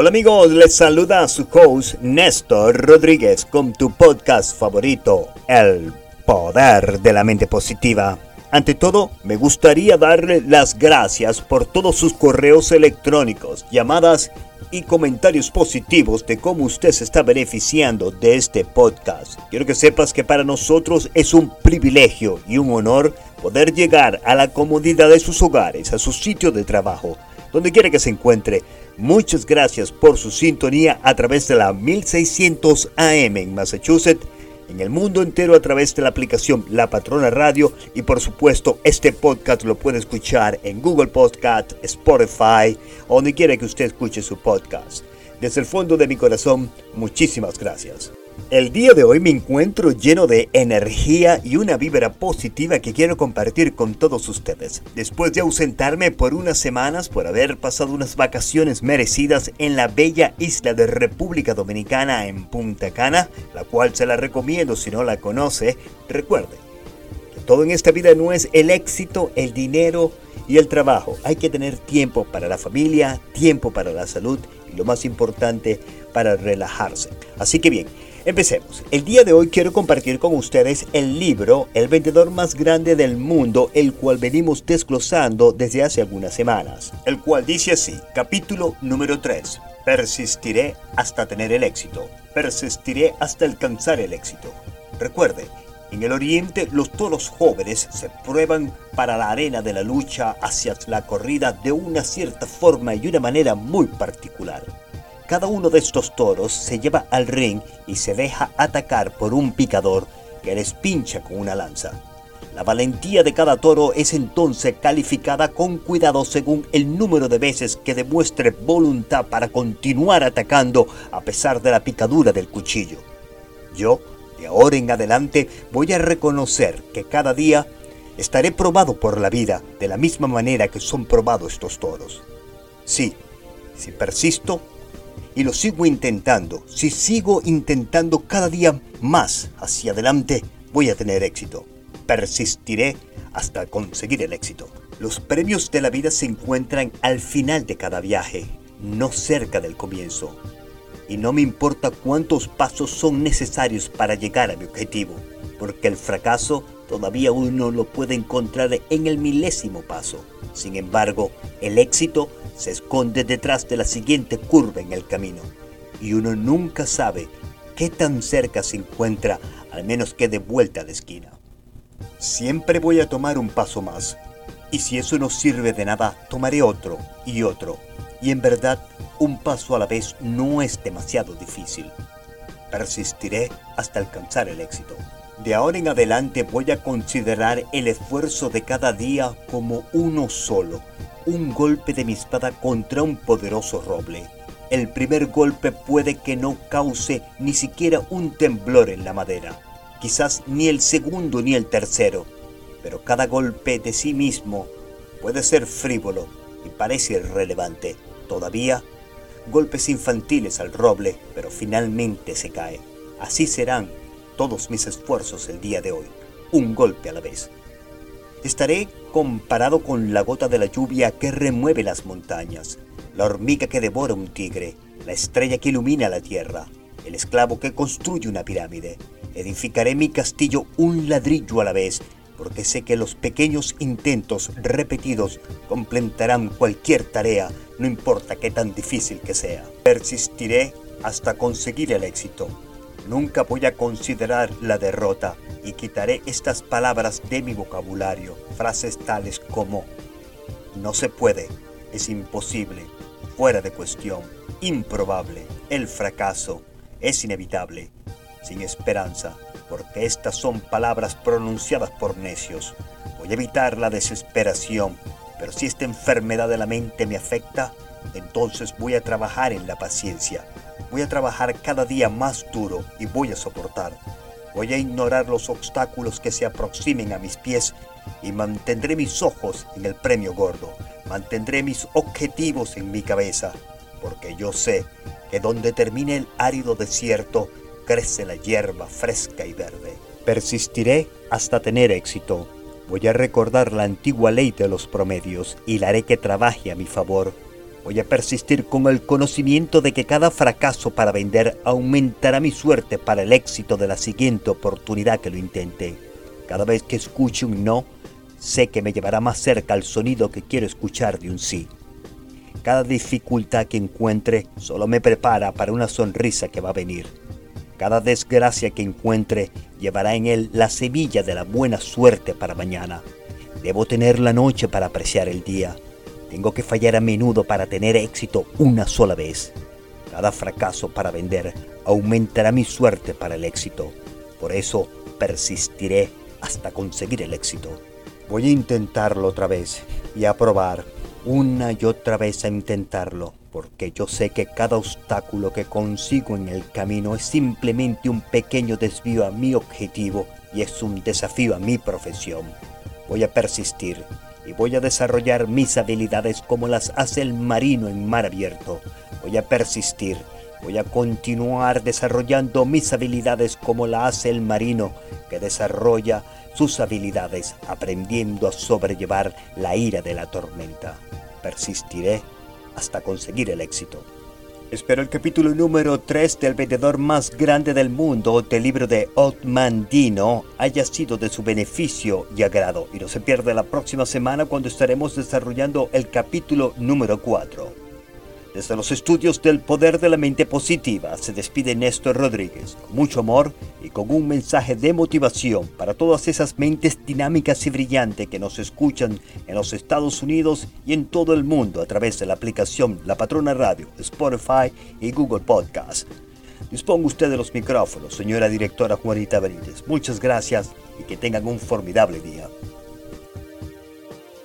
Hola amigos, les saluda su host Néstor Rodríguez con tu podcast favorito, El Poder de la Mente Positiva. Ante todo, me gustaría darle las gracias por todos sus correos electrónicos, llamadas y comentarios positivos de cómo usted se está beneficiando de este podcast. Quiero que sepas que para nosotros es un privilegio y un honor poder llegar a la comodidad de sus hogares, a su sitio de trabajo, donde quiera que se encuentre Muchas gracias por su sintonía a través de la 1600 AM en Massachusetts, en el mundo entero a través de la aplicación La Patrona Radio y por supuesto este podcast lo puede escuchar en Google Podcast, Spotify o donde quiera que usted escuche su podcast. Desde el fondo de mi corazón, muchísimas gracias. El día de hoy me encuentro lleno de energía y una vibra positiva que quiero compartir con todos ustedes. Después de ausentarme por unas semanas por haber pasado unas vacaciones merecidas en la bella isla de República Dominicana en Punta Cana, la cual se la recomiendo si no la conoce, recuerde que todo en esta vida no es el éxito, el dinero y el trabajo. Hay que tener tiempo para la familia, tiempo para la salud y lo más importante, para relajarse. Así que bien, Empecemos. El día de hoy quiero compartir con ustedes el libro El vendedor más grande del mundo, el cual venimos desglosando desde hace algunas semanas. El cual dice así, capítulo número 3. Persistiré hasta tener el éxito. Persistiré hasta alcanzar el éxito. Recuerde, en el oriente los toros jóvenes se prueban para la arena de la lucha hacia la corrida de una cierta forma y una manera muy particular. Cada uno de estos toros se lleva al ring y se deja atacar por un picador que les pincha con una lanza. La valentía de cada toro es entonces calificada con cuidado según el número de veces que demuestre voluntad para continuar atacando a pesar de la picadura del cuchillo. Yo, de ahora en adelante, voy a reconocer que cada día estaré probado por la vida de la misma manera que son probados estos toros. Sí, si persisto, y lo sigo intentando, si sigo intentando cada día más hacia adelante, voy a tener éxito. Persistiré hasta conseguir el éxito. Los premios de la vida se encuentran al final de cada viaje, no cerca del comienzo. Y no me importa cuántos pasos son necesarios para llegar a mi objetivo, porque el fracaso todavía uno lo puede encontrar en el milésimo paso. Sin embargo, el éxito se esconde detrás de la siguiente curva en el camino y uno nunca sabe qué tan cerca se encuentra al menos que de vuelta a la esquina. Siempre voy a tomar un paso más y si eso no sirve de nada tomaré otro y otro y en verdad un paso a la vez no es demasiado difícil. Persistiré hasta alcanzar el éxito. De ahora en adelante voy a considerar el esfuerzo de cada día como uno solo un golpe de mi espada contra un poderoso roble. El primer golpe puede que no cause ni siquiera un temblor en la madera, quizás ni el segundo ni el tercero, pero cada golpe de sí mismo puede ser frívolo parece irrelevante. Todavía, golpes infantiles al roble, pero finalmente se cae. Así serán todos mis esfuerzos el día de hoy, un golpe a la vez. Estaré comparado con la gota de la lluvia que remueve las montañas, la hormiga que devora un tigre, la estrella que ilumina la tierra, el esclavo que construye una pirámide. Edificaré mi castillo un ladrillo a la vez, porque sé que los pequeños intentos repetidos completarán cualquier tarea, no importa qué tan difícil que sea. Persistiré hasta conseguir el éxito. Nunca voy a considerar la derrota y quitaré estas palabras de mi vocabulario, frases tales como no se puede, es imposible, fuera de cuestión, improbable, el fracaso, es inevitable, sin esperanza, porque estas son palabras pronunciadas por necios. Voy a evitar la desesperación, pero si esta enfermedad de la mente me afecta, entonces voy a trabajar en la paciencia Voy a trabajar cada día más duro y voy a soportar. Voy a ignorar los obstáculos que se aproximen a mis pies y mantendré mis ojos en el premio gordo. Mantendré mis objetivos en mi cabeza, porque yo sé que donde termine el árido desierto, crece la hierba fresca y verde. Persistiré hasta tener éxito. Voy a recordar la antigua ley de los promedios y la haré que trabaje a mi favor Voy a persistir con el conocimiento de que cada fracaso para vender aumentará mi suerte para el éxito de la siguiente oportunidad que lo intente. Cada vez que escuche un no, sé que me llevará más cerca al sonido que quiero escuchar de un sí. Cada dificultad que encuentre solo me prepara para una sonrisa que va a venir. Cada desgracia que encuentre llevará en él la semilla de la buena suerte para mañana. Debo tener la noche para apreciar el día. Tengo que fallar a menudo para tener éxito una sola vez. Cada fracaso para vender aumentará mi suerte para el éxito. Por eso persistiré hasta conseguir el éxito. Voy a intentarlo otra vez y a probar una y otra vez a intentarlo, porque yo sé que cada obstáculo que consigo en el camino es simplemente un pequeño desvío a mi objetivo y es un desafío a mi profesión. Voy a persistir y voy a desarrollar mis habilidades como las hace el marino en mar abierto. Voy a persistir, voy a continuar desarrollando mis habilidades como la hace el marino que desarrolla sus habilidades aprendiendo a sobrellevar la ira de la tormenta. Persistiré hasta conseguir el éxito. Espero el capítulo número 3 del vendedor más grande del mundo del libro de Otman Dino haya sido de su beneficio y agrado y no se pierda la próxima semana cuando estaremos desarrollando el capítulo número 4. Desde los estudios del poder de la mente positiva se despide Néstor Rodríguez con mucho amor con un mensaje de motivación para todas esas mentes dinámicas y brillantes que nos escuchan en los Estados Unidos y en todo el mundo a través de la aplicación La Patrona Radio, Spotify y Google Podcast. Disponga usted de los micrófonos, señora directora Juanita Benítez. Muchas gracias y que tengan un formidable día.